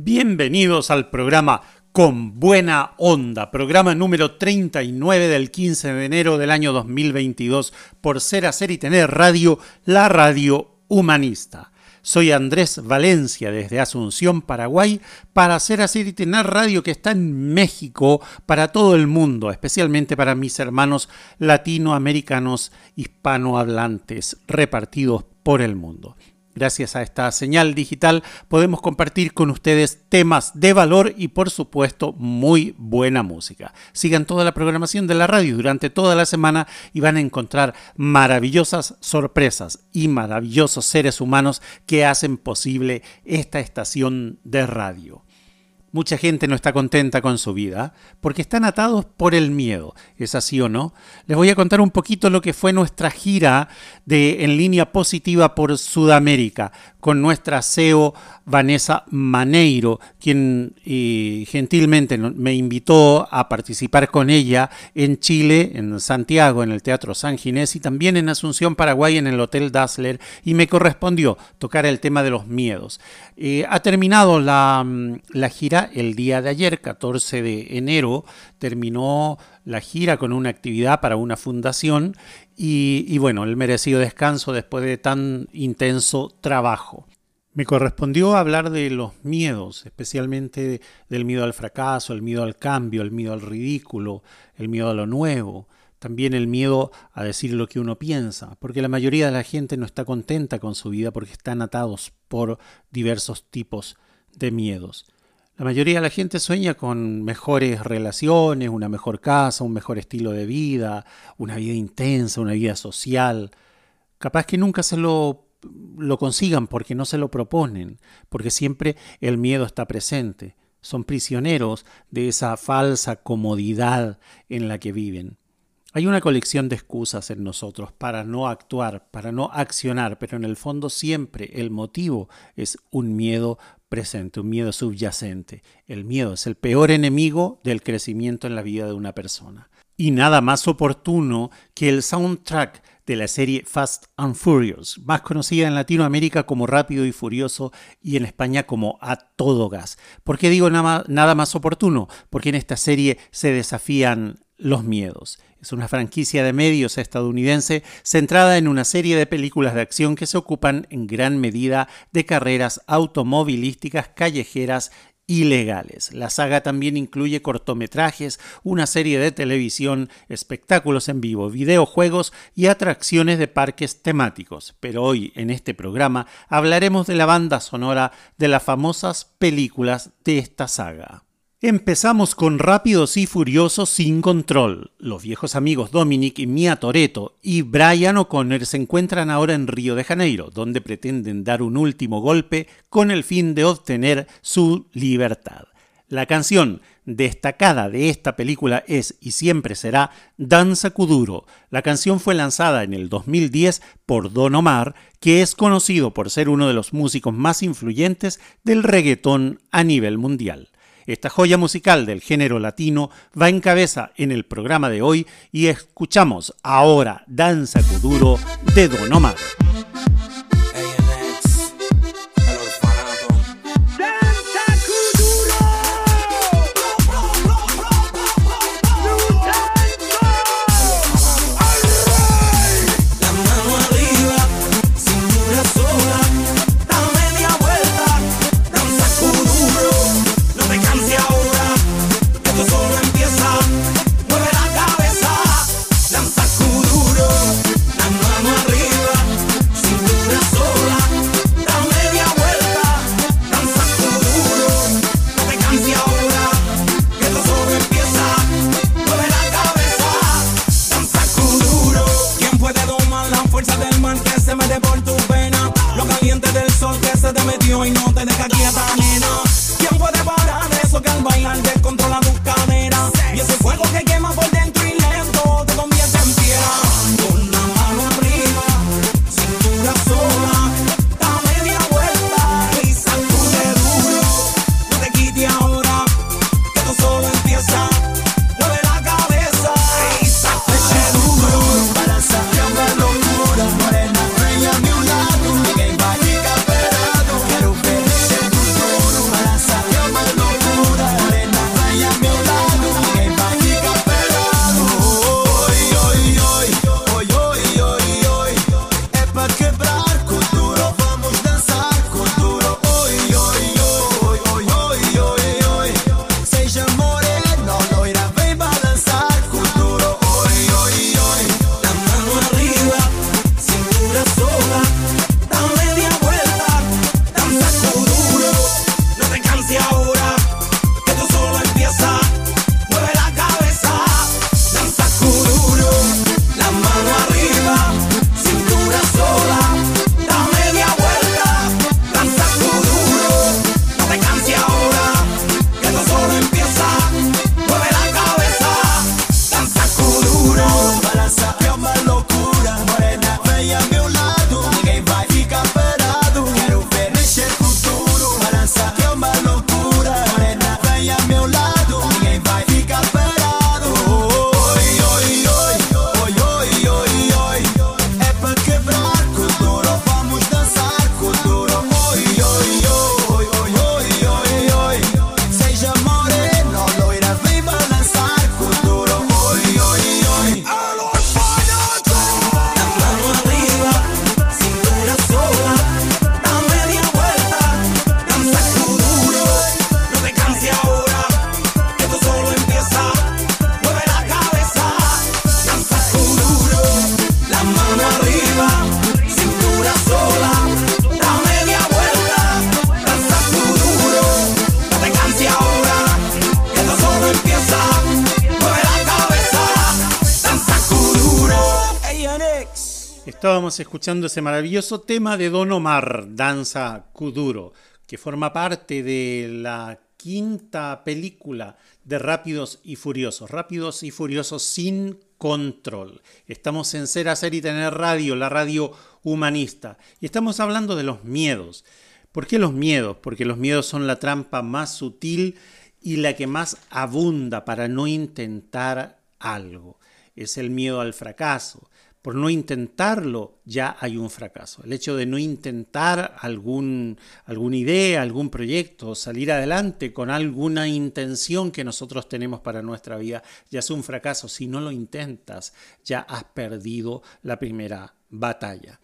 Bienvenidos al programa Con Buena Onda, programa número 39 del 15 de enero del año 2022 por Ser, Hacer y Tener Radio, la radio humanista. Soy Andrés Valencia desde Asunción, Paraguay, para Hacer, Hacer y Tener Radio que está en México para todo el mundo, especialmente para mis hermanos latinoamericanos hispanohablantes repartidos por el mundo. Gracias a esta señal digital podemos compartir con ustedes temas de valor y por supuesto muy buena música. Sigan toda la programación de la radio durante toda la semana y van a encontrar maravillosas sorpresas y maravillosos seres humanos que hacen posible esta estación de radio. Mucha gente no está contenta con su vida porque están atados por el miedo. ¿Es así o no? Les voy a contar un poquito lo que fue nuestra gira de En línea positiva por Sudamérica con nuestra CEO Vanessa Maneiro, quien eh, gentilmente me invitó a participar con ella en Chile, en Santiago, en el Teatro San Ginés y también en Asunción, Paraguay, en el Hotel Dassler, y me correspondió tocar el tema de los miedos. Eh, ha terminado la, mm, la gira el día de ayer, 14 de enero, terminó la gira con una actividad para una fundación y, bueno, el merecido descanso después de tan intenso trabajo. Me correspondió hablar de los miedos, especialmente del miedo al fracaso, el miedo al cambio, el miedo al ridículo, el miedo a lo nuevo, también el miedo a decir lo que uno piensa, porque la mayoría de la gente no está contenta con su vida porque están atados por diversos tipos de miedos. La mayoría de la gente sueña con mejores relaciones, una mejor casa, un mejor estilo de vida, una vida intensa, una vida social. Capaz que nunca se lo, consigan porque no se lo proponen, porque siempre el miedo está presente. Son prisioneros de esa falsa comodidad en la que viven. Hay una colección de excusas en nosotros para no actuar, para no accionar, pero en el fondo siempre el motivo es un miedo presente, un miedo subyacente. El miedo es el peor enemigo del crecimiento en la vida de una persona. Y nada más oportuno que el soundtrack de la serie Fast and Furious, más conocida en Latinoamérica como Rápido y Furioso y en España como A Todo Gas. ¿Por qué digo nada, más oportuno? Porque en esta serie se desafían los miedos. Es una franquicia de medios estadounidense centrada en una serie de películas de acción que se ocupan en gran medida de carreras automovilísticas callejeras ilegales. La saga también incluye cortometrajes, una serie de televisión, espectáculos en vivo, videojuegos y atracciones de parques temáticos. Pero hoy en este programa hablaremos de la banda sonora de las famosas películas de esta saga. Empezamos con Rápidos y Furiosos sin control. Los viejos amigos Dominic y Mia Toretto y Brian O'Connor se encuentran ahora en Río de Janeiro, donde pretenden dar un último golpe con el fin de obtener su libertad. La canción destacada de esta película es y siempre será Danza Kuduro. La canción fue lanzada en el 2010 por Don Omar, que es conocido por ser uno de los músicos más influyentes del reggaetón a nivel mundial. Esta joya musical del género latino va en cabeza en el programa de hoy y escuchamos ahora Danza Kuduro de Don Omar. metió y no te deja quieta, nena. ¿Quién puede parar eso que al bailar te escuchando ese maravilloso tema de Don Omar, Danza Kuduro, que forma parte de la quinta película de Rápidos y Furiosos, Rápidos y Furiosos sin control. Estamos en Ser, Hacer y Tener Radio, la radio humanista, y estamos hablando de los miedos. ¿Por qué los miedos? Porque los miedos son la trampa más sutil y la que más abunda para no intentar algo. Es el miedo al fracaso, por no intentarlo ya hay un fracaso. El hecho de no intentar algún, alguna idea, algún proyecto, salir adelante con alguna intención que nosotros tenemos para nuestra vida, ya es un fracaso. Si no lo intentas, ya has perdido la primera batalla.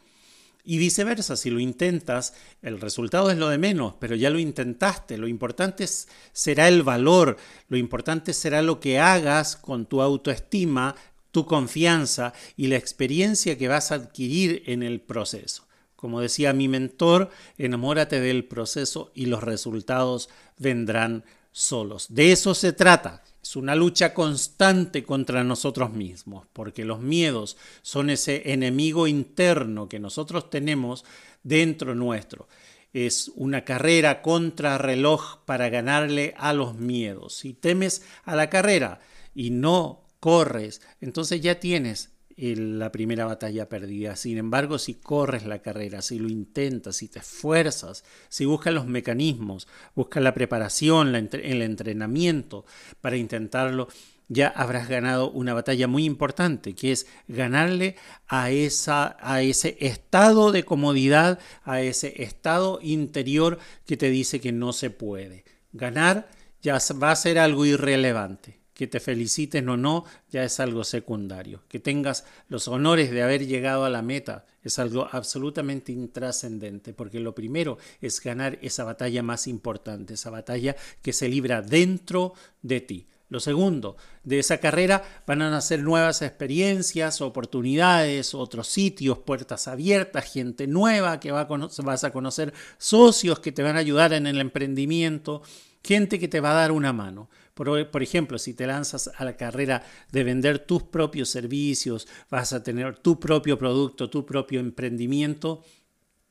Y viceversa, si lo intentas, el resultado es lo de menos, pero ya lo intentaste. Lo importante será el valor, lo importante será lo que hagas con tu autoestima, tu confianza y la experiencia que vas a adquirir en el proceso. Como decía mi mentor, enamórate del proceso y los resultados vendrán solos. De eso se trata. Es una lucha constante contra nosotros mismos, porque los miedos son ese enemigo interno que nosotros tenemos dentro nuestro. Es una carrera contra reloj para ganarle a los miedos. Si temes a la carrera y no corres, entonces ya tienes la primera batalla perdida. Sin embargo, si corres la carrera, si lo intentas, si te esfuerzas, si buscas los mecanismos, buscas la preparación, el entrenamiento para intentarlo, ya habrás ganado una batalla muy importante, que es ganarle a, esa, a ese estado de comodidad, a ese estado interior que te dice que no se puede. Ganar ya va a ser algo irrelevante que te feliciten o no ya es algo secundario. Que tengas los honores de haber llegado a la meta es algo absolutamente intrascendente, porque lo primero es ganar esa batalla más importante, esa batalla que se libra dentro de ti. Lo segundo, de esa carrera van a nacer nuevas experiencias, oportunidades, otros sitios, puertas abiertas, gente nueva que vas a conocer, socios que te van a ayudar en el emprendimiento, gente que te va a dar una mano. Por, ejemplo, si te lanzas a la carrera de vender tus propios servicios, vas a tener tu propio producto, tu propio emprendimiento,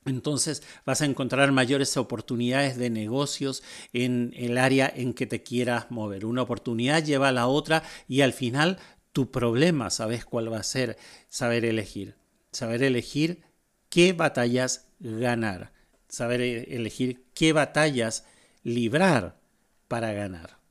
entonces vas a encontrar mayores oportunidades de negocios en el área en que te quieras mover. Una oportunidad lleva a la otra y al final tu problema, sabes cuál va a ser, saber elegir. Saber elegir qué batallas ganar. Saber e-, elegir qué batallas librar para ganar.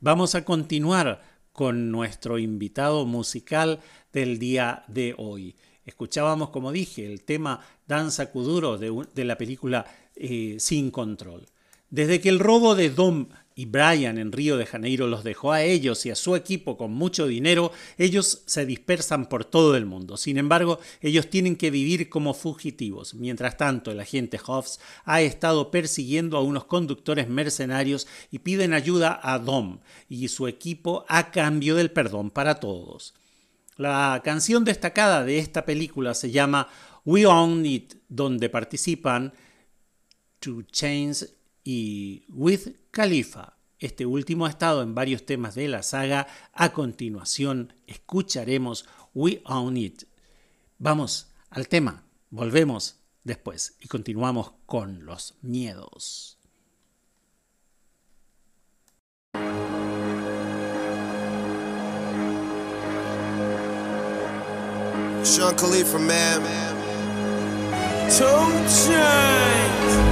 Vamos a continuar con nuestro invitado musical del día de hoy. Escuchábamos, como dije, el tema Danza Kuduro de, la película eh, Sin Control. Desde que el robo de Dom y Brian en Río de Janeiro los dejó a ellos y a su equipo con mucho dinero, ellos se dispersan por todo el mundo. Sin embargo, ellos tienen que vivir como fugitivos. Mientras tanto, el agente Hobbs ha estado persiguiendo a unos conductores mercenarios y piden ayuda a Dom y su equipo a cambio del perdón para todos. La canción destacada de esta película se llama We Own It, donde participan Two Chains y With Khalifa. Este último ha estado en varios temas de la saga. A continuación escucharemos We Own It. Vamos al tema, volvemos después y continuamos con los miedos. Sean Khalifa, man. Two chains.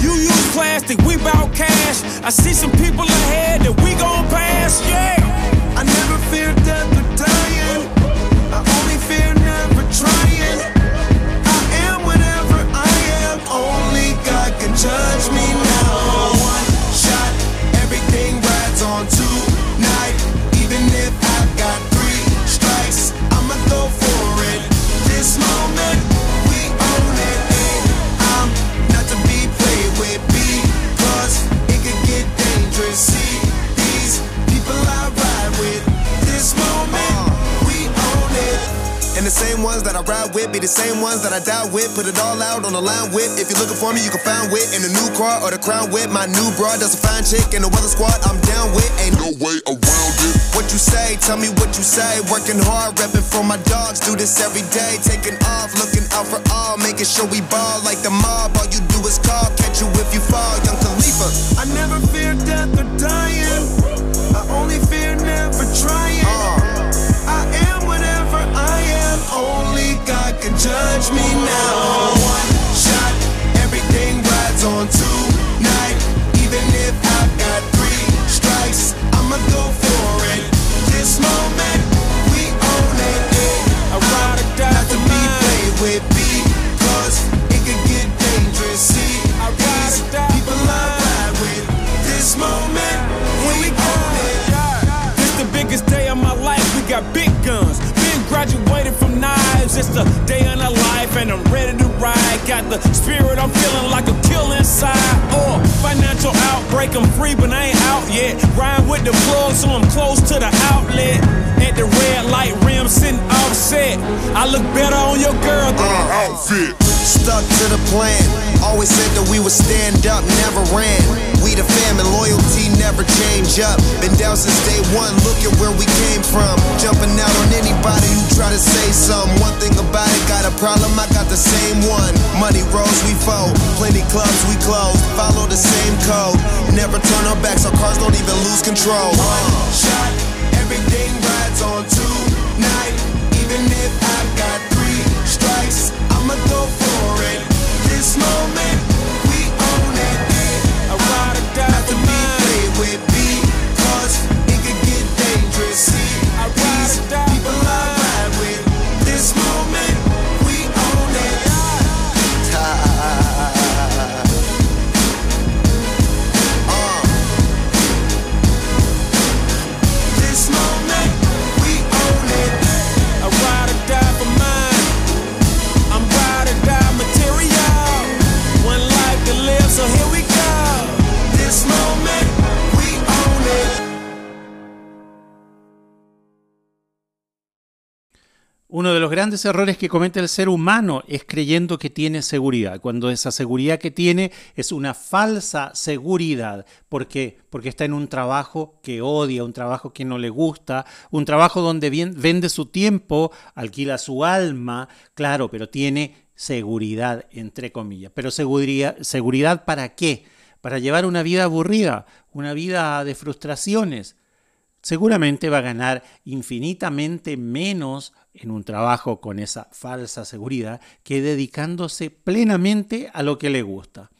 You use plastic, we bout cash. I see some people ahead that we gon' pass, the line with. If you're looking for me, you can find wit in the new car or the crown with. My new broad does a fine chick in the weather squad. I'm down with. Ain't no way around it. What you say? Tell me what you say. Working hard, repping for my dogs. Do this every day. Taking off, looking out for all. Making sure we ball like the mob. All you do is call. Catch you if you fall. Young Khalifa. I never fear death or dying. I only fear never trying. Uh. I am whatever I am. Only God can judge me now. One shot, everything rides on tonight. Even if I've got three strikes, I'ma go for it. This moment, we own it. I ride or die Not to be played with because it could get dangerous. See, I ride these or die people I ride with. This moment, we own it. This the biggest day of my life. We got big guns. Been graduated from It's the day of our life, and I'm ready to ride. Got the spirit, I'm feeling like a kill inside. Or financial outbreak, I'm free, but I ain't out yet. Ride with the plug, so I'm close to the outlet. At the red light rim, sitting offset. I look better on your girl than uh, an outfit. Stuck to the plan. Always said that we would stand up, never ran. We the fam and loyalty never change up. Been down since day one, look at where we came from. Jumping out on anybody who try to say something. One thing about it, got a problem, I got the same one. Money rolls, we fold. Plenty clubs, we close. Follow the same code. Never turn our backs, our cars don't even lose control. One shot, everything rides on tonight. Even if I've got played with Uno de los grandes errores que comete el ser humano es creyendo que tiene seguridad, cuando esa seguridad que tiene es una falsa seguridad. ¿Por qué? Porque está en un trabajo que odia, un trabajo que no le gusta, un trabajo donde vende su tiempo, alquila su alma, claro, pero tiene seguridad, entre comillas. Pero seguridad, seguridad para qué? Para llevar una vida aburrida, una vida de frustraciones. Seguramente va a ganar infinitamente menos en un trabajo con esa falsa seguridad que dedicándose plenamente a lo que le gusta.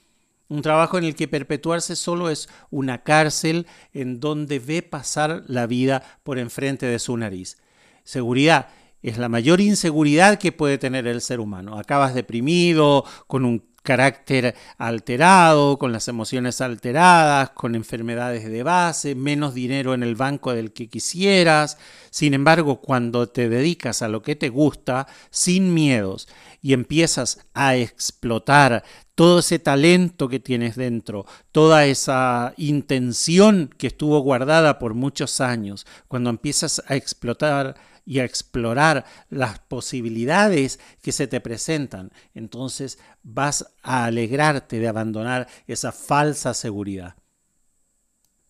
Un trabajo en el que perpetuarse solo es una cárcel en donde ve pasar la vida por enfrente de su nariz. Seguridad es la mayor inseguridad que puede tener el ser humano. Acabas deprimido, con un carácter alterado, con las emociones alteradas, con enfermedades de base, menos dinero en el banco del que quisieras. Sin embargo, cuando te dedicas a lo que te gusta, sin miedos, y empiezas a explotar todo ese talento que tienes dentro, toda esa intención que estuvo guardada por muchos años, cuando empiezas a explotar y a explorar las posibilidades que se te presentan, entonces vas a alegrarte de abandonar esa falsa seguridad.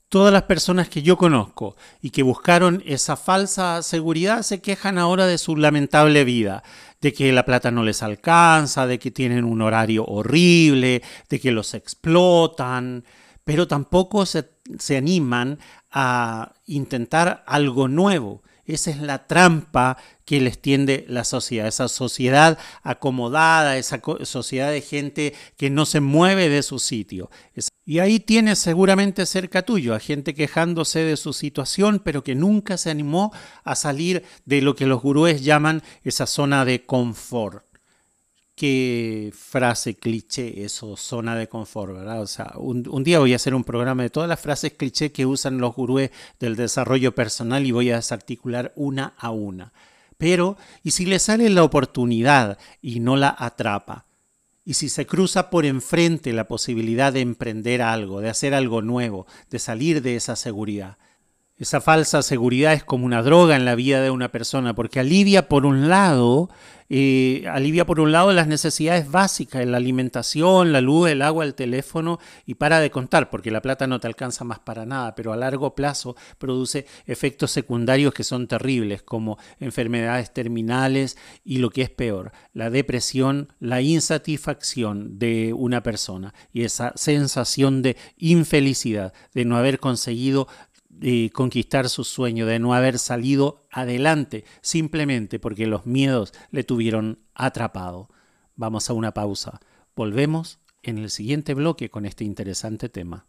Todas las personas que yo conozco y que buscaron esa falsa seguridad se quejan ahora de su lamentable vida, de que la plata no les alcanza, de que tienen un horario horrible, de que los explotan, pero tampoco se, se animan a intentar algo nuevo, esa es la trampa que les tiende la sociedad, esa sociedad acomodada, esa sociedad de gente que no se mueve de su sitio. Y ahí tienes seguramente cerca tuyo a gente quejándose de su situación, pero que nunca se animó a salir de lo que los gurúes llaman esa zona de confort qué frase cliché eso, zona de confort, ¿verdad? O sea, un, día voy a hacer un programa de todas las frases cliché que usan los gurúes del desarrollo personal y voy a desarticular una a una. Pero, ¿y si le sale la oportunidad y no la atrapa? ¿Y si se cruza por enfrente la posibilidad de emprender algo, de hacer algo nuevo, de salir de esa seguridad? Esa falsa seguridad es como una droga en la vida de una persona porque alivia por un lado eh, alivia por un lado las necesidades básicas, la alimentación, la luz, el agua, el teléfono y para de contar, porque la plata no te alcanza más para nada, pero a largo plazo produce efectos secundarios que son terribles, como enfermedades terminales y lo que es peor, la depresión, la insatisfacción de una persona y esa sensación de infelicidad, de no haber conseguido de conquistar su sueño, de no haber salido adelante, simplemente porque los miedos le tuvieron atrapado. Vamos a una pausa. Volvemos en el siguiente bloque con este interesante tema.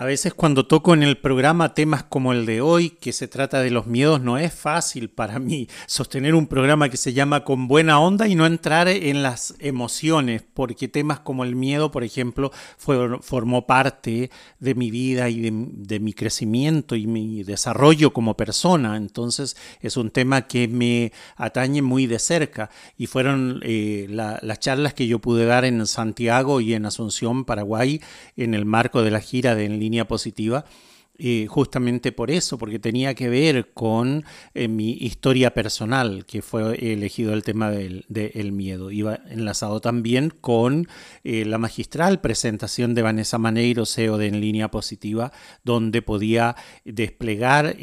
A veces cuando toco en el programa temas como el de hoy, que se trata de los miedos, no es fácil para mí sostener un programa que se llama Con buena onda y no entrar en las emociones, porque temas como el miedo, por ejemplo, formó parte de mi vida y de, mi crecimiento y mi desarrollo como persona. Entonces es un tema que me atañe muy de cerca y fueron eh, las charlas que yo pude dar en Santiago y en Asunción, Paraguay, en el marco de la gira de En positiva. Eh, justamente por eso, porque tenía que ver con eh, mi historia personal, que fue elegido el tema del, miedo. Iba enlazado también con eh, la magistral presentación de Vanessa Maneiro, CEO de En Línea Positiva, donde podía desplegar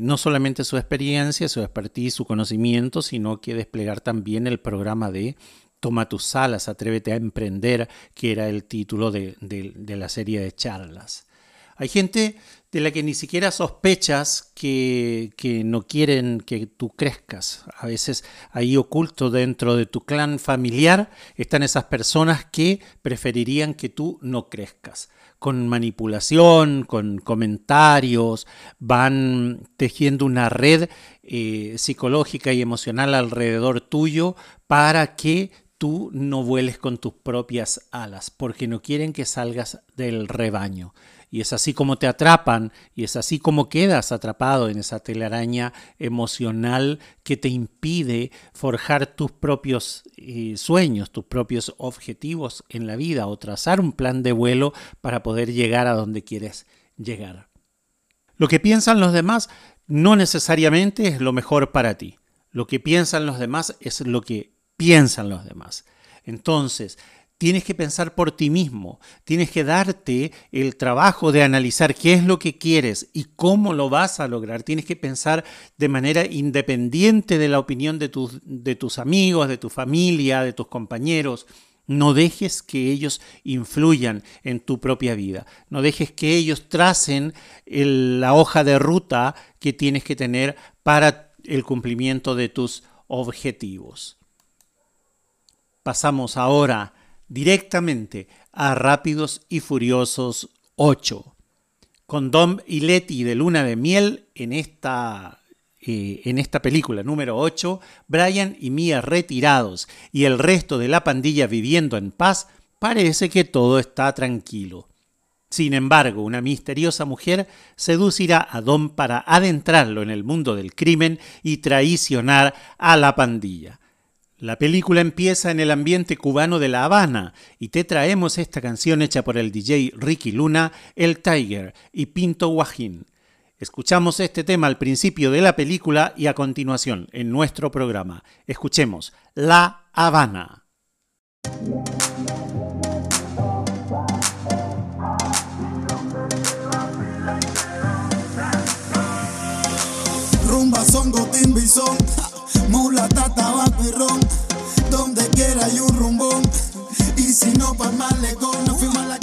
no solamente su experiencia, su expertise, su conocimiento, sino que desplegar también el programa de Toma tus alas, atrévete a emprender, que era el título de la serie de charlas. Hay gente de la que ni siquiera sospechas que, no quieren que tú crezcas. A veces ahí oculto dentro de tu clan familiar están esas personas que preferirían que tú no crezcas. Con manipulación, con comentarios, van tejiendo una red eh, psicológica y emocional alrededor tuyo para que tú no vueles con tus propias alas, porque no quieren que salgas del rebaño. Y es así como te atrapan y es así como quedas atrapado en esa telaraña emocional que te impide forjar tus propios eh, sueños, tus propios objetivos en la vida o trazar un plan de vuelo para poder llegar a donde quieres llegar. Lo que piensan los demás no necesariamente es lo mejor para ti. Lo que piensan los demás es lo que piensan los demás. Entonces, tienes que pensar por ti mismo, tienes que darte el trabajo de analizar qué es lo que quieres y cómo lo vas a lograr. Tienes que pensar de manera independiente de la opinión de tus, amigos, de tu familia, de tus compañeros. No dejes que ellos influyan en tu propia vida. No dejes que ellos tracen la hoja de ruta que tienes que tener para el cumplimiento de tus objetivos. Pasamos ahora directamente a Rápidos y Furiosos 8. Con Dom y Letty de Luna de Miel en esta, eh, en esta película número 8, Brian y Mia retirados y el resto de la pandilla viviendo en paz, parece que todo está tranquilo. Sin embargo, una misteriosa mujer seducirá a Dom para adentrarlo en el mundo del crimen y traicionar a la pandilla. La película empieza en el ambiente cubano de La Habana y te traemos esta canción hecha por el DJ Ricky Luna, El Tiger y Pinto Guajín. Escuchamos este tema al principio de la película y a continuación en nuestro programa. Escuchemos La Habana. Rumba, son, gotín, bison mulata, tabaco y ron. Donde quiera hay un rumbón. Y si no, pa' malecón, nos fuimos a la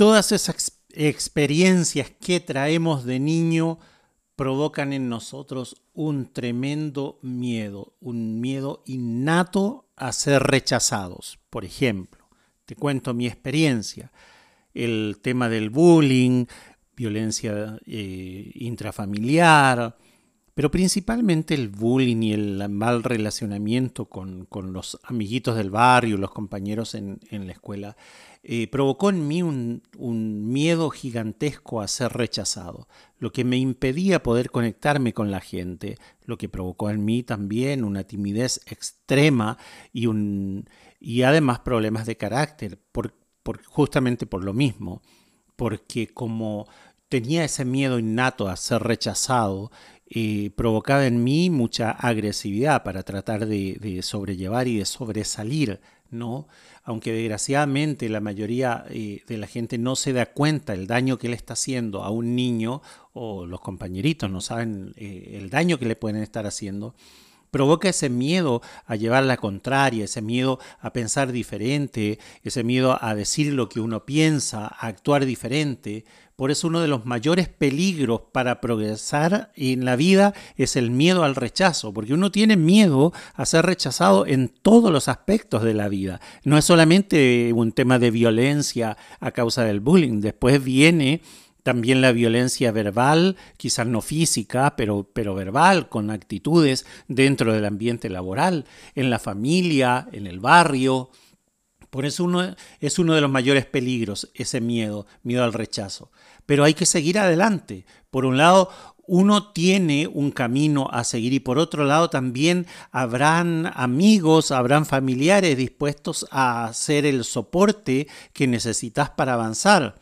todas esas ex- experiencias que traemos de niño provocan en nosotros un tremendo miedo, un miedo innato a ser rechazados. Por ejemplo, te cuento mi experiencia, el tema del bullying, violencia eh, intrafamiliar, pero principalmente el bullying y el mal relacionamiento con, con los amiguitos del barrio, los compañeros en, en la escuela, eh, provocó en mí un, un, miedo gigantesco a ser rechazado, lo que me impedía poder conectarme con la gente, lo que provocó en mí también una timidez extrema y, un, y además problemas de carácter, por, por, justamente por lo mismo, porque como tenía ese miedo innato a ser rechazado, eh, provocaba en mí mucha agresividad para tratar de, sobrellevar y de sobresalir, ¿no? aunque desgraciadamente la mayoría eh, de la gente no se da cuenta el daño que le está haciendo a un niño o los compañeritos no saben eh, el daño que le pueden estar haciendo, provoca ese miedo a llevar la contraria, ese miedo a pensar diferente, ese miedo a decir lo que uno piensa, a actuar diferente. Por eso uno de los mayores peligros para progresar en la vida es el miedo al rechazo, porque uno tiene miedo a ser rechazado en todos los aspectos de la vida. No es solamente un tema de violencia a causa del bullying, después viene también la violencia verbal, quizás no física, pero, pero verbal, con actitudes dentro del ambiente laboral, en la familia, en el barrio. Por eso uno, es uno de los mayores peligros, ese miedo, miedo al rechazo. Pero hay que seguir adelante. Por un lado, uno tiene un camino a seguir y por otro lado también habrán amigos, habrán familiares dispuestos a hacer el soporte que necesitas para avanzar.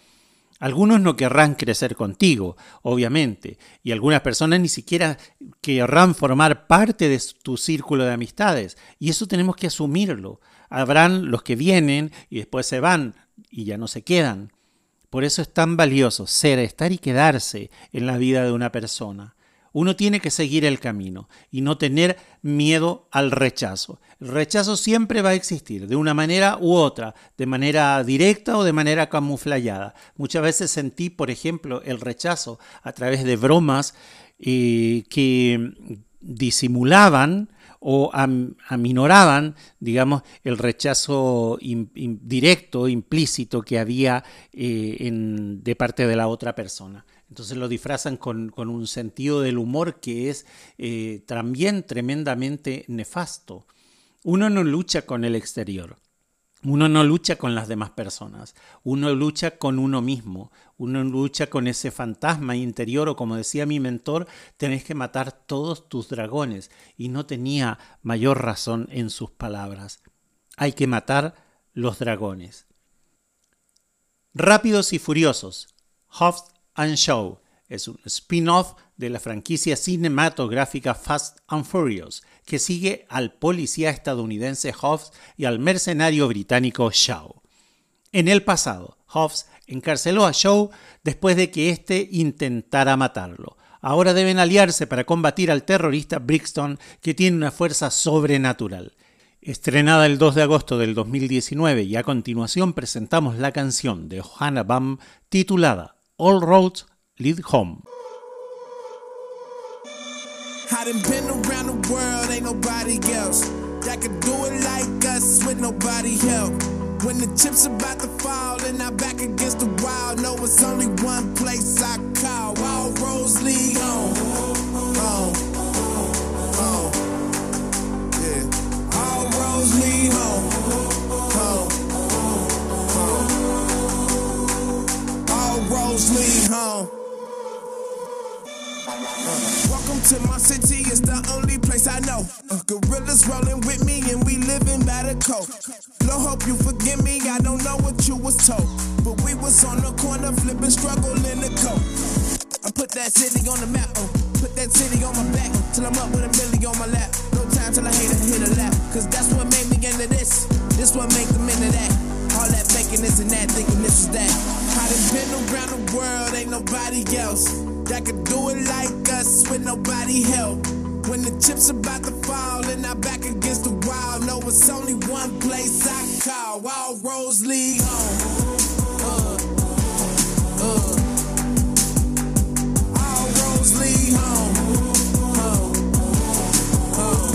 Algunos no querrán crecer contigo, obviamente, y algunas personas ni siquiera querrán formar parte de tu círculo de amistades, y eso tenemos que asumirlo. Habrán los que vienen y después se van y ya no se quedan. Por eso es tan valioso ser, estar y quedarse en la vida de una persona. Uno tiene que seguir el camino y no tener miedo al rechazo. El rechazo siempre va a existir, de una manera u otra, de manera directa o de manera camuflada. Muchas veces sentí, por ejemplo, el rechazo a través de bromas eh, que disimulaban o am, aminoraban, digamos, el rechazo in, directo, implícito que había eh, de parte de la otra persona. Entonces lo disfrazan con, con un sentido del humor que es eh, también tremendamente nefasto. Uno no lucha con el exterior, uno no lucha con las demás personas, uno lucha con uno mismo, uno lucha con ese fantasma interior o como decía mi mentor, tenés que matar todos tus dragones y no tenía mayor razón en sus palabras. Hay que matar los dragones. Rápidos y Furiosos, Hobbs and Show, es un spin-off de la franquicia cinematográfica Fast and Furious, que sigue al policía estadounidense Hobbs y al mercenario británico Shaw. En el pasado, Hobbs encarceló a Shaw después de que éste intentara matarlo. Ahora deben aliarse para combatir al terrorista Brixton, que tiene una fuerza sobrenatural. Estrenada el 2 de agosto del 2019 y a continuación presentamos la canción de Johanna Baum titulada All Roads Lead Home. I done been around the world, ain't nobody else that could do it like us with nobody help. When the chips about to fall and I'm back against the wall, know it's only one place I call. All roads lead home. Home. Home. Yeah. All roads lead. Home. All roads lead home. To my city, it's the only place I know. Uh, gorillas rolling with me and we living by the code. Lord, hope you forgive me, I don't know what you was told. But we was on the corner flipping, struggling the coat. I put that city on the map, oh, put that city on my back. Till I'm up with a million on my lap. No time till I hit a, hit a lap. Cause that's what made me into this. This what make them into that. All that faking this and that, thinking this is that. I done been around the world, ain't nobody else that could do it like us with nobody help. When the chips about to fall and I'm back against the wall, know it's only one place I call. All roads lead home. Uh, uh. All roads lead home. Home. Home.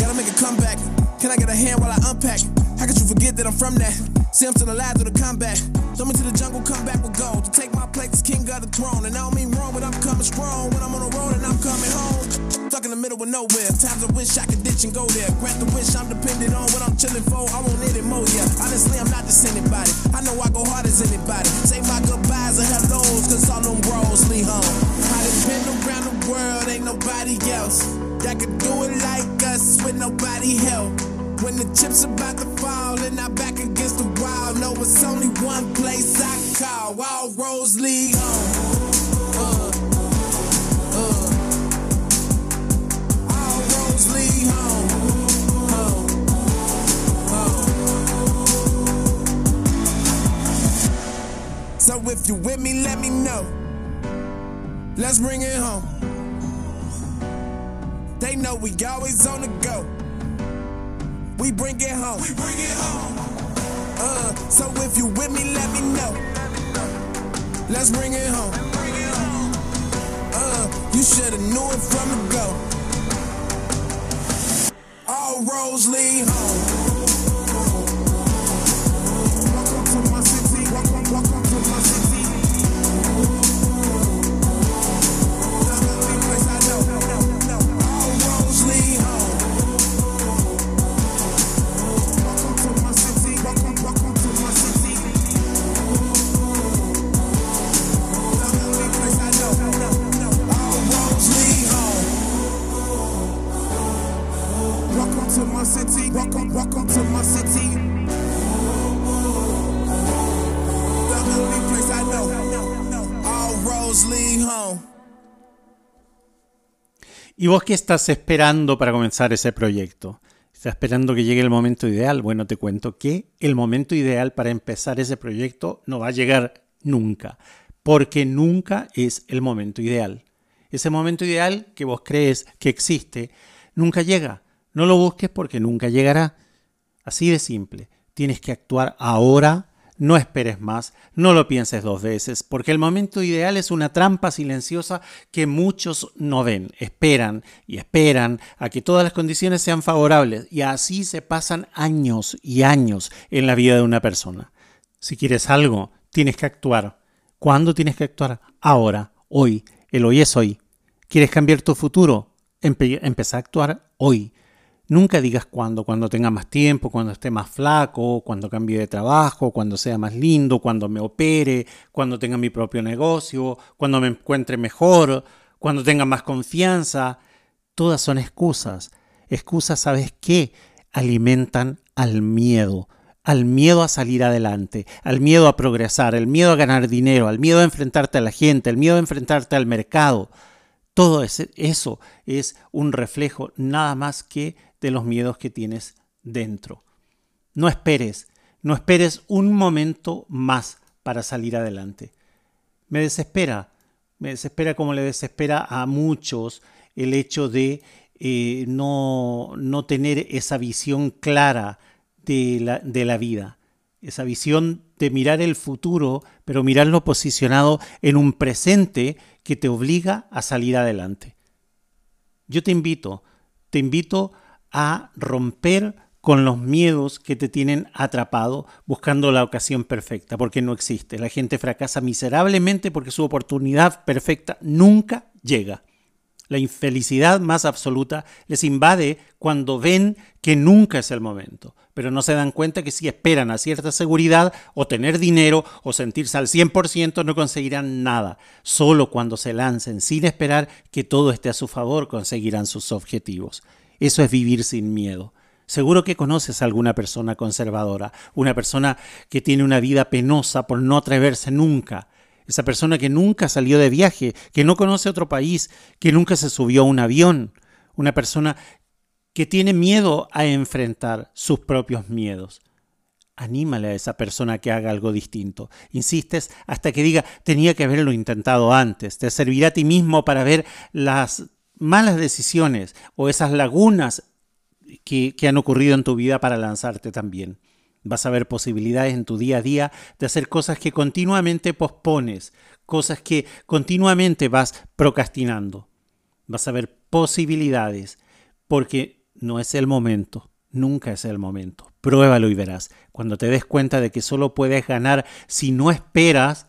Gotta make a comeback. Can I get a hand while I unpack? How could you forget that I'm from that? See, I'm still alive through the combat. Throw me to the jungle, come back with gold. To take my place as king of the throne. And I don't mean wrong, but I'm coming strong. When I'm on the road and I'm coming home. Stuck in the middle of nowhere. Times I wish I could ditch and go there. Grant the wish I'm dependent on what I'm chilling for. I won't need it more, yeah. Honestly, I'm not just anybody. I know I go hard as anybody. Say my goodbyes and hellos, cause all them bros leave home. I been around the world, ain't nobody else. That could do it like us with nobody help. When the chips are about to fall and I'm back wall, know it's only one place I call. All roads lead home. All roads lead. Home. So if you with me, let me know. Let's bring it home. They know we always on the go. We bring it home. We bring it home. Uh, so if you with me, let me know. Let's bring it home. Uh, you shoulda knew it from the go. All roads lead home. ¿Y vos qué estás esperando para comenzar ese proyecto? ¿Estás esperando que llegue el momento ideal? Bueno, te cuento que el momento ideal para empezar ese proyecto no va a llegar nunca, porque nunca es el momento ideal. Ese momento ideal que vos crees que existe, nunca llega. No lo busques porque nunca llegará. Así de simple. Tienes que actuar ahora, no esperes más, no lo pienses dos veces, porque el momento ideal es una trampa silenciosa que muchos no ven, esperan y esperan a que todas las condiciones sean favorables y así se pasan años y años en la vida de una persona. Si quieres algo, tienes que actuar. ¿Cuándo tienes que actuar? Ahora, hoy. El hoy es hoy. ¿Quieres cambiar tu futuro? Empe empezá a actuar hoy. Nunca digas cuándo, cuando tenga más tiempo, cuando esté más flaco, cuando cambie de trabajo, cuando sea más lindo, cuando me opere, cuando tenga mi propio negocio, cuando me encuentre mejor, cuando tenga más confianza. Todas son excusas. Excusas, ¿sabes qué? Alimentan al miedo, al miedo a salir adelante, al miedo a progresar, al miedo a ganar dinero, al miedo a enfrentarte a la gente, al miedo a enfrentarte al mercado. Todo eso es un reflejo nada más que de los miedos que tienes dentro. No esperes, no esperes un momento más para salir adelante. Me desespera, me desespera como le desespera a muchos el hecho de eh, no, no, tener esa visión clara de la, de la vida, esa visión de mirar el futuro, pero mirarlo posicionado en un presente que te obliga a salir adelante. Yo te invito, te invito a romper con los miedos que te tienen atrapado buscando la ocasión perfecta, porque no existe. La gente fracasa miserablemente porque su oportunidad perfecta nunca llega. La infelicidad más absoluta les invade cuando ven que nunca es el momento, pero no se dan cuenta que si esperan a cierta seguridad o tener dinero o sentirse al 100% no conseguirán nada. Solo cuando se lancen sin esperar que todo esté a su favor conseguirán sus objetivos. Eso es vivir sin miedo. Seguro que conoces a alguna persona conservadora, una persona que tiene una vida penosa por no atreverse nunca, esa persona que nunca salió de viaje, que no conoce otro país, que nunca se subió a un avión, una persona que tiene miedo a enfrentar sus propios miedos. Anímale a esa persona que haga algo distinto. Insistes hasta que diga, tenía que haberlo intentado antes. Te servirá a ti mismo para ver las malas decisiones o esas lagunas que, que han ocurrido en tu vida para lanzarte también. Vas a ver posibilidades en tu día a día de hacer cosas que continuamente pospones, cosas que continuamente vas procrastinando. Vas a ver posibilidades porque no es el momento, nunca es el momento. Pruébalo y verás. Cuando te des cuenta de que solo puedes ganar si no esperas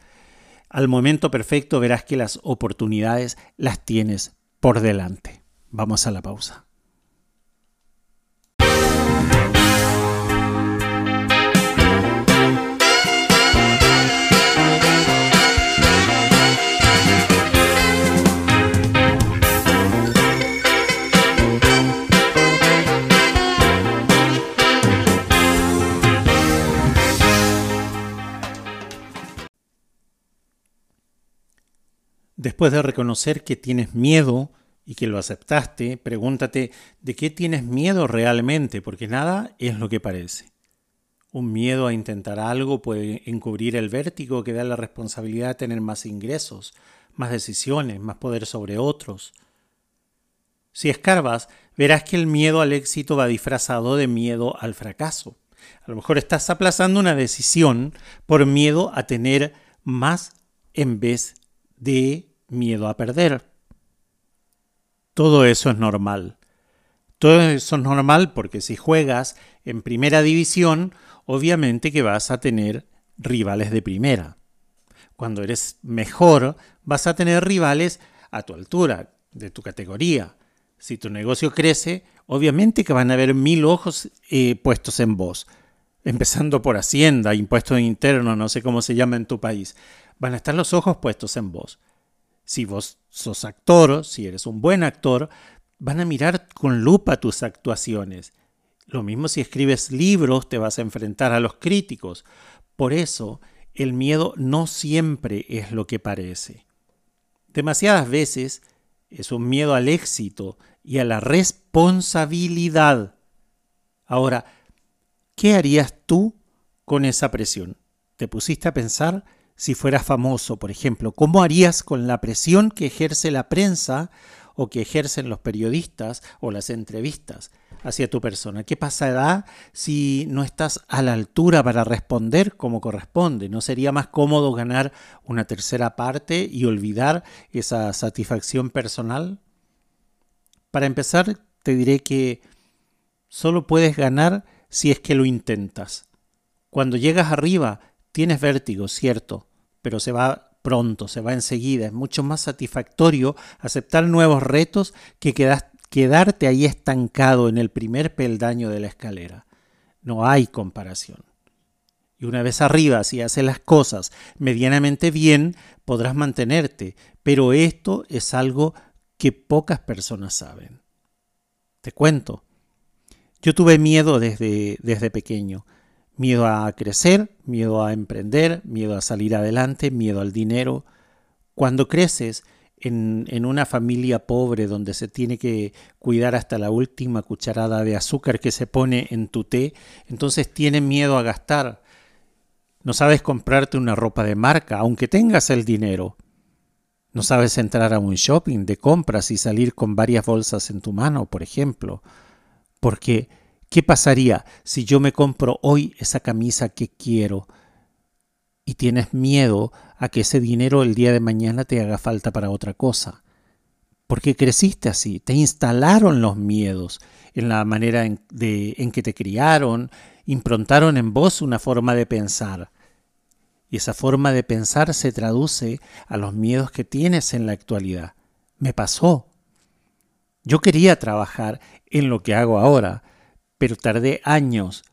al momento perfecto, verás que las oportunidades las tienes por delante. Vamos a la pausa. Después de reconocer que tienes miedo y que lo aceptaste, pregúntate de qué tienes miedo realmente, porque nada es lo que parece. Un miedo a intentar algo puede encubrir el vértigo que da la responsabilidad de tener más ingresos, más decisiones, más poder sobre otros. Si escarbas, verás que el miedo al éxito va disfrazado de miedo al fracaso. A lo mejor estás aplazando una decisión por miedo a tener más en vez de miedo a perder. Todo eso es normal. Todo eso es normal porque si juegas en primera división, obviamente que vas a tener rivales de primera. Cuando eres mejor, vas a tener rivales a tu altura, de tu categoría. Si tu negocio crece, obviamente que van a haber mil ojos eh, puestos en vos. Empezando por Hacienda, impuestos internos, no sé cómo se llama en tu país. Van a estar los ojos puestos en vos. Si vos sos actor, si eres un buen actor, van a mirar con lupa tus actuaciones. Lo mismo si escribes libros, te vas a enfrentar a los críticos. Por eso, el miedo no siempre es lo que parece. Demasiadas veces es un miedo al éxito y a la responsabilidad. Ahora, ¿qué harías tú con esa presión? ¿Te pusiste a pensar si fueras famoso, por ejemplo? ¿Cómo harías con la presión que ejerce la prensa o que ejercen los periodistas o las entrevistas hacia tu persona? ¿Qué pasará si no estás a la altura para responder como corresponde? ¿No sería más cómodo ganar una tercera parte y olvidar esa satisfacción personal? Para empezar, te diré que solo puedes ganar si es que lo intentas. Cuando llegas arriba, tienes vértigo, cierto, pero se va pronto, se va enseguida. Es mucho más satisfactorio aceptar nuevos retos que quedarte ahí estancado en el primer peldaño de la escalera. No hay comparación. Y una vez arriba, si haces las cosas medianamente bien, podrás mantenerte. Pero esto es algo que pocas personas saben. Te cuento. Yo tuve miedo desde, desde pequeño. Miedo a crecer, miedo a emprender, miedo a salir adelante, miedo al dinero. Cuando creces en, en, una familia pobre donde se tiene que cuidar hasta la última cucharada de azúcar que se pone en tu té, entonces tienes miedo a gastar. No sabes comprarte una ropa de marca, aunque tengas el dinero. No sabes entrar a un shopping de compras y salir con varias bolsas en tu mano, por ejemplo, porque ¿Qué pasaría si yo me compro hoy esa camisa que quiero y tienes miedo a que ese dinero el día de mañana te haga falta para otra cosa? Porque creciste así, te instalaron los miedos en la manera en, de, en que te criaron, improntaron en vos una forma de pensar. Y esa forma de pensar se traduce a los miedos que tienes en la actualidad. Me pasó. Yo quería trabajar en lo que hago ahora, pero tardé años,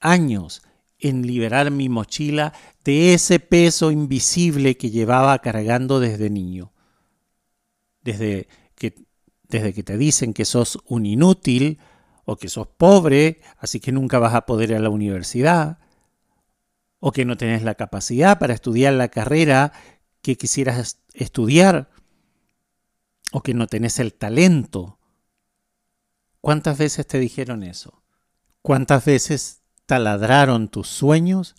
años en liberar mi mochila de ese peso invisible que llevaba cargando desde niño. Desde que, desde que te dicen que sos un inútil o que sos pobre, así que nunca vas a poder ir a la universidad, o que no tenés la capacidad para estudiar la carrera que quisieras estudiar, o que no tenés el talento. ¿Cuántas veces te dijeron eso? ¿Cuántas veces taladraron tus sueños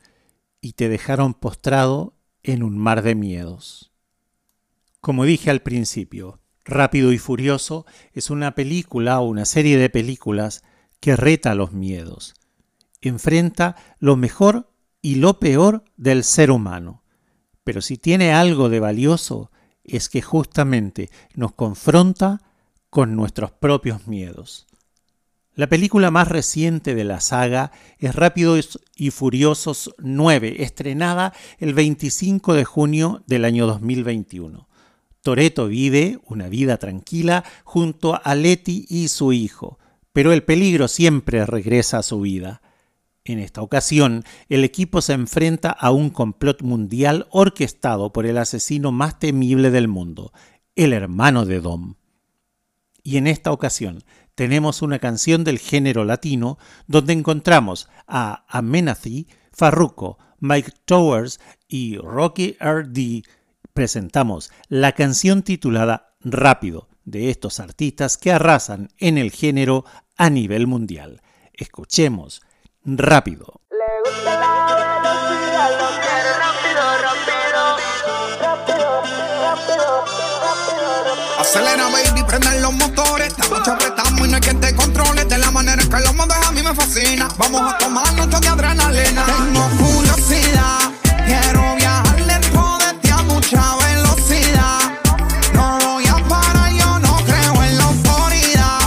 y te dejaron postrado en un mar de miedos? Como dije al principio, Rápido y Furioso es una película o una serie de películas que reta los miedos. Enfrenta lo mejor y lo peor del ser humano. Pero si tiene algo de valioso es que justamente nos confronta con nuestros propios miedos. La película más reciente de la saga es Rápidos y Furiosos 9, estrenada el 25 de junio del año 2021. Toreto vive una vida tranquila junto a Letty y su hijo, pero el peligro siempre regresa a su vida. En esta ocasión, el equipo se enfrenta a un complot mundial orquestado por el asesino más temible del mundo, el hermano de Dom. Y en esta ocasión, tenemos una canción del género latino donde encontramos a Amenazi, Farruko, Mike Towers y Rocky RD. Presentamos la canción titulada Rápido de estos artistas que arrasan en el género a nivel mundial. Escuchemos Rápido. Acelera, baby, prende los motores. Esta noche apretamos y no hay quien te controle. De la manera que lo mueves a mí me fascina. Vamos a tomar noche de adrenalina. Tengo curiosidad, quiero viajar lejos de ti a mucha velocidad. No voy a parar, yo no creo en la autoridad.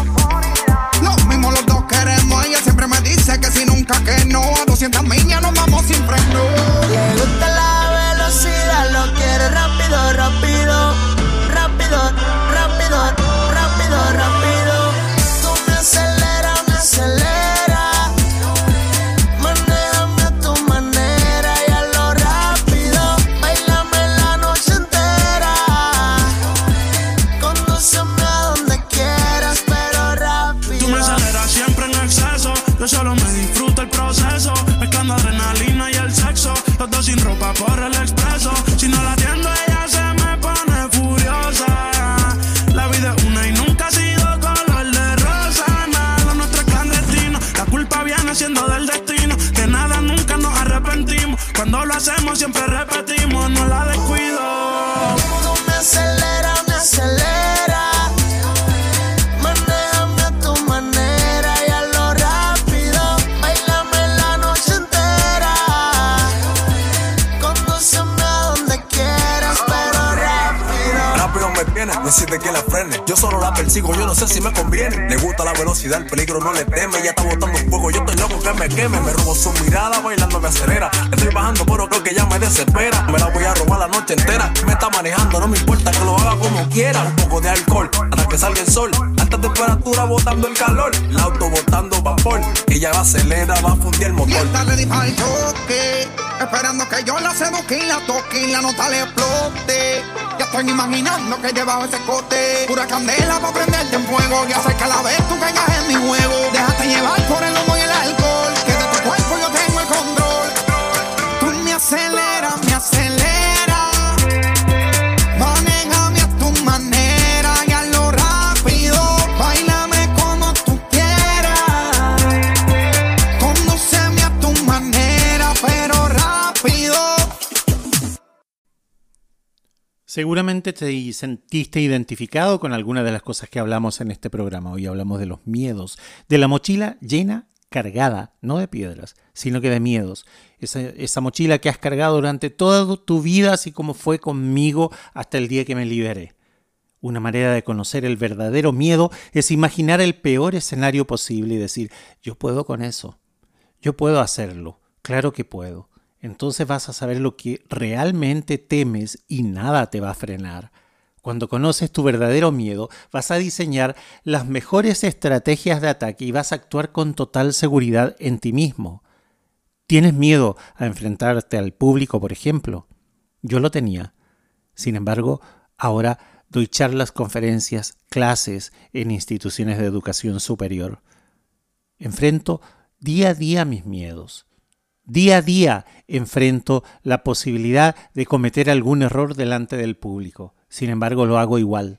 Lo mismo los dos queremos. Ella siempre me dice que si nunca que no. A 200 millas nos vamos sin freno. Le gusta la velocidad, el peligro no le teme. Ella está botando fuego, yo estoy loco que me queme. Me robo su mirada, bailando me acelera. Estoy bajando, pero creo que ya me desespera. Me la voy a robar la noche entera. Me está manejando, no me importa que lo haga como quiera. Un poco de alcohol, hasta que salga el sol. Alta temperatura botando el calor. El auto botando vapor. Ella va acelera, va a fundir el Y motor. esta ready para el choque. Esperando que yo la seduzca y la toque y la nota le explote. Estoy imaginando que llevaba ese cote. Pura candela para prenderte en fuego. Ya sé que a la vez tú caigas en mi juego. Déjate llevar por el humo y el alcohol. Seguramente te sentiste identificado con alguna de las cosas que hablamos en este programa. Hoy hablamos de los miedos, de la mochila llena, cargada, no de piedras, sino que de miedos. Esa, esa mochila que has cargado durante toda tu vida, así como fue conmigo hasta el día que me liberé. Una manera de conocer el verdadero miedo es imaginar el peor escenario posible y decir, yo puedo con eso, yo puedo hacerlo, claro que puedo. Entonces vas a saber lo que realmente temes y nada te va a frenar. Cuando conoces tu verdadero miedo, vas a diseñar las mejores estrategias de ataque y vas a actuar con total seguridad en ti mismo. ¿Tienes miedo a enfrentarte al público, por ejemplo? Yo lo tenía. Sin embargo, ahora doy charlas, conferencias, clases en instituciones de educación superior. Enfrento día a día mis miedos. Día a día enfrento la posibilidad de cometer algún error delante del público. Sin embargo, lo hago igual.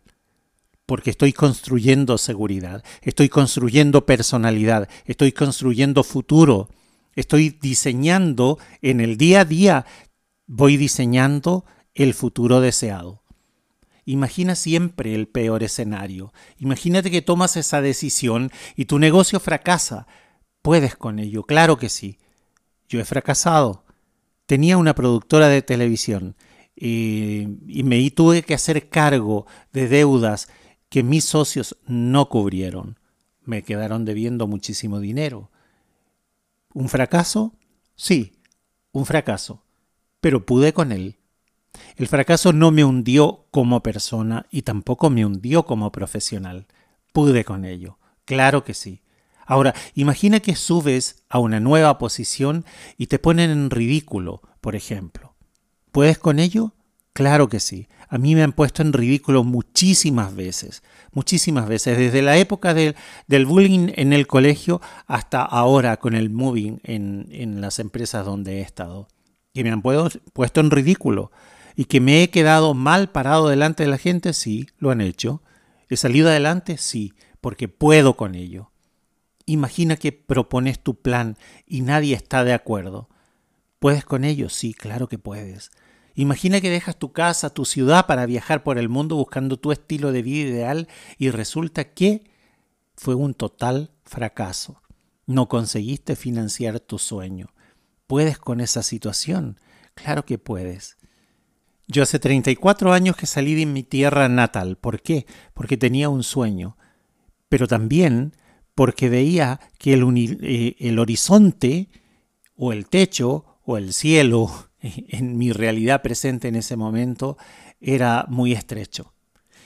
Porque estoy construyendo seguridad, estoy construyendo personalidad, estoy construyendo futuro, estoy diseñando en el día a día, voy diseñando el futuro deseado. Imagina siempre el peor escenario. Imagínate que tomas esa decisión y tu negocio fracasa. Puedes con ello, claro que sí. Yo he fracasado. Tenía una productora de televisión eh, y me tuve que hacer cargo de deudas que mis socios no cubrieron. me quedaron debiendo muchísimo dinero. ¿Un fracaso? Sí, un fracaso, pero pude con él. El fracaso no me hundió como persona y tampoco me hundió como profesional. Pude con ello, claro que sí. Ahora, imagina que subes a una nueva posición y te ponen en ridículo, por ejemplo. ¿Puedes con ello? Claro que sí. A mí me han puesto en ridículo muchísimas veces, muchísimas veces, desde la época del, bullying en el colegio hasta ahora con el moving en, en las empresas donde he estado. Que me han puesto en ridículo y que me he quedado mal parado delante de la gente, sí, lo han hecho. ¿He salido adelante? Sí, porque puedo con ello. Imagina que propones tu plan y nadie está de acuerdo. ¿Puedes con ello? Sí, claro que puedes. Imagina que dejas tu casa, tu ciudad para viajar por el mundo buscando tu estilo de vida ideal y resulta que fue un total fracaso. No conseguiste financiar tu sueño. ¿Puedes con esa situación? Claro que puedes. Yo hace 34 años que salí de mi tierra natal. ¿Por qué? Porque tenía un sueño. Pero también porque veía que el, eh, el horizonte o el techo o el cielo en mi realidad presente en ese momento era muy estrecho.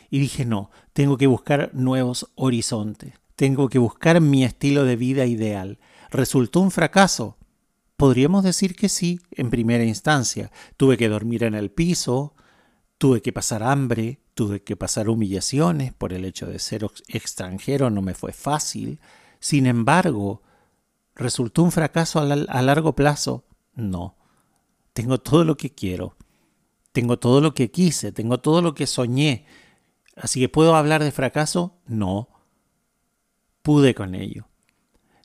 Y dije, no, tengo que buscar nuevos horizontes, tengo que buscar mi estilo de vida ideal. ¿Resultó un fracaso? Podríamos decir que sí, en primera instancia. Tuve que dormir en el piso, tuve que pasar hambre, tuve que pasar humillaciones por el hecho de ser extranjero, no me fue fácil. Sin embargo, ¿resultó un fracaso a, largo plazo? No. Tengo todo lo que quiero, tengo todo lo que quise, tengo todo lo que soñé. Así que ¿puedo hablar de fracaso? No. Pude con ello.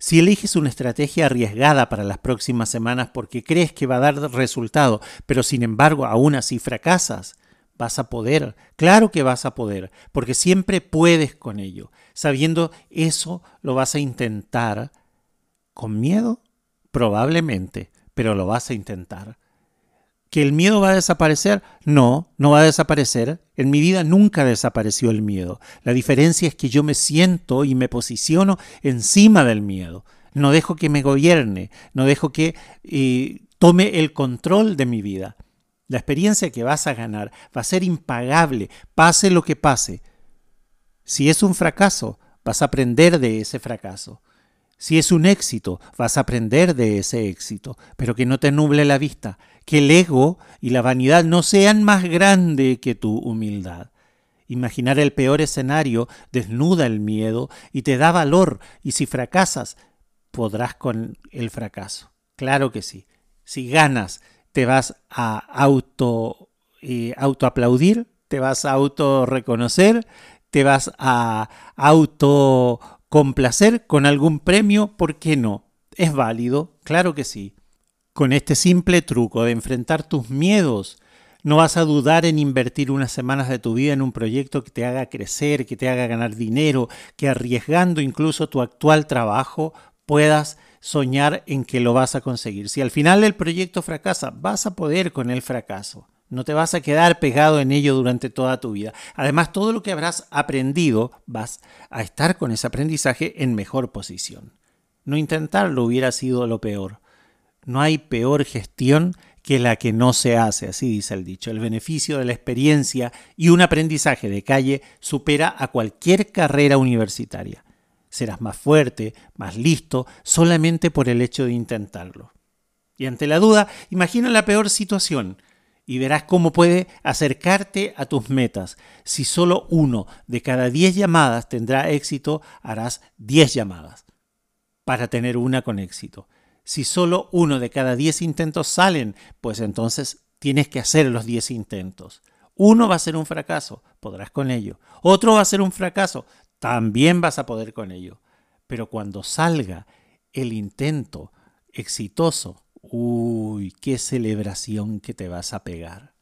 Si eliges una estrategia arriesgada para las próximas semanas porque crees que va a dar resultado, pero sin embargo aún así fracasas, vas a poder, claro que vas a poder, porque siempre puedes con ello. Sabiendo eso, lo vas a intentar. ¿Con miedo? Probablemente, pero lo vas a intentar. ¿Que el miedo va a desaparecer? No, no va a desaparecer. En mi vida nunca desapareció el miedo. La diferencia es que yo me siento y me posiciono encima del miedo. No dejo que me gobierne, no dejo que eh, tome el control de mi vida. La experiencia que vas a ganar va a ser impagable, pase lo que pase. Si es un fracaso, vas a aprender de ese fracaso. Si es un éxito, vas a aprender de ese éxito, pero que no te nuble la vista, que el ego y la vanidad no sean más grande que tu humildad. Imaginar el peor escenario desnuda el miedo y te da valor, y si fracasas, podrás con el fracaso. Claro que sí. Si ganas, te vas a auto, eh, autoaplaudir, te vas a auto reconocer, te vas a auto complacer con algún premio, ¿por qué no? ¿Es válido? Claro que sí. Con este simple truco de enfrentar tus miedos, no vas a dudar en invertir unas semanas de tu vida en un proyecto que te haga crecer, que te haga ganar dinero, que arriesgando incluso tu actual trabajo puedas soñar en que lo vas a conseguir. Si al final el proyecto fracasa, vas a poder con el fracaso. No te vas a quedar pegado en ello durante toda tu vida. Además, todo lo que habrás aprendido, vas a estar con ese aprendizaje en mejor posición. No intentarlo hubiera sido lo peor. No hay peor gestión que la que no se hace, así dice el dicho. El beneficio de la experiencia y un aprendizaje de calle supera a cualquier carrera universitaria. Serás más fuerte, más listo, solamente por el hecho de intentarlo. Y ante la duda, imagina la peor situación y verás cómo puede acercarte a tus metas. Si solo uno de cada diez llamadas tendrá éxito, harás diez llamadas para tener una con éxito. Si solo uno de cada diez intentos salen, pues entonces tienes que hacer los diez intentos. Uno va a ser un fracaso, podrás con ello. Otro va a ser un fracaso, también vas a poder con ello. Pero cuando salga el intento exitoso, uy, qué celebración que te vas a pegar.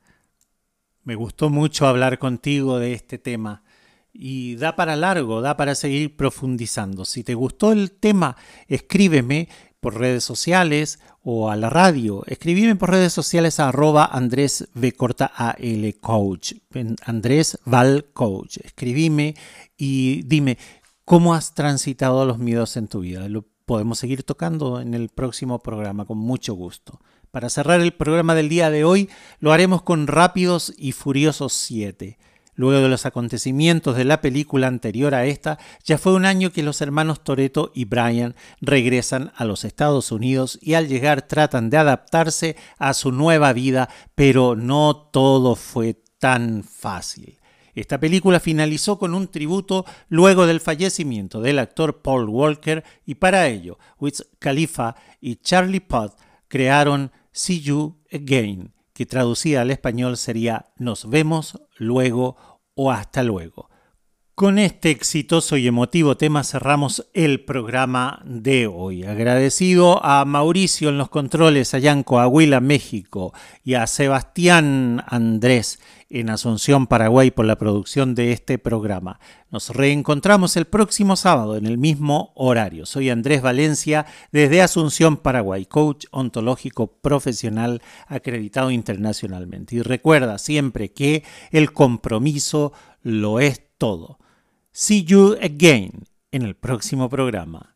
Me gustó mucho hablar contigo de este tema y da para largo, da para seguir profundizando. Si te gustó el tema, escríbeme por redes sociales o a la radio. Escribime por redes sociales a arroba Andrés V corta L Coach. Andrés Val Coach. Escribime y dime cómo has transitado los miedos en tu vida. Lo podemos seguir tocando en el próximo programa con mucho gusto. Para cerrar el programa del día de hoy, lo haremos con Rápidos y Furiosos 7. Luego de los acontecimientos de la película anterior a esta, ya fue un año que los hermanos Toreto y Brian regresan a los Estados Unidos y al llegar tratan de adaptarse a su nueva vida, pero no todo fue tan fácil. Esta película finalizó con un tributo luego del fallecimiento del actor Paul Walker y para ello Wiz Khalifa y Charlie Puth crearon See You Again, que traducida al español sería Nos vemos luego o hasta luego. Con este exitoso y emotivo tema cerramos el programa de hoy. Agradecido a Mauricio en los controles allá en Coahuila, México, y a Sebastián Andrés en Asunción, Paraguay, por la producción de este programa. Nos reencontramos el próximo sábado en el mismo horario. Soy Andrés Valencia desde Asunción, Paraguay, coach ontológico profesional acreditado internacionalmente. Y recuerda siempre que el compromiso lo es todo. See you again en el próximo programa.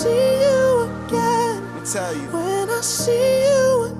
see you again. Me tell you. When I see you again.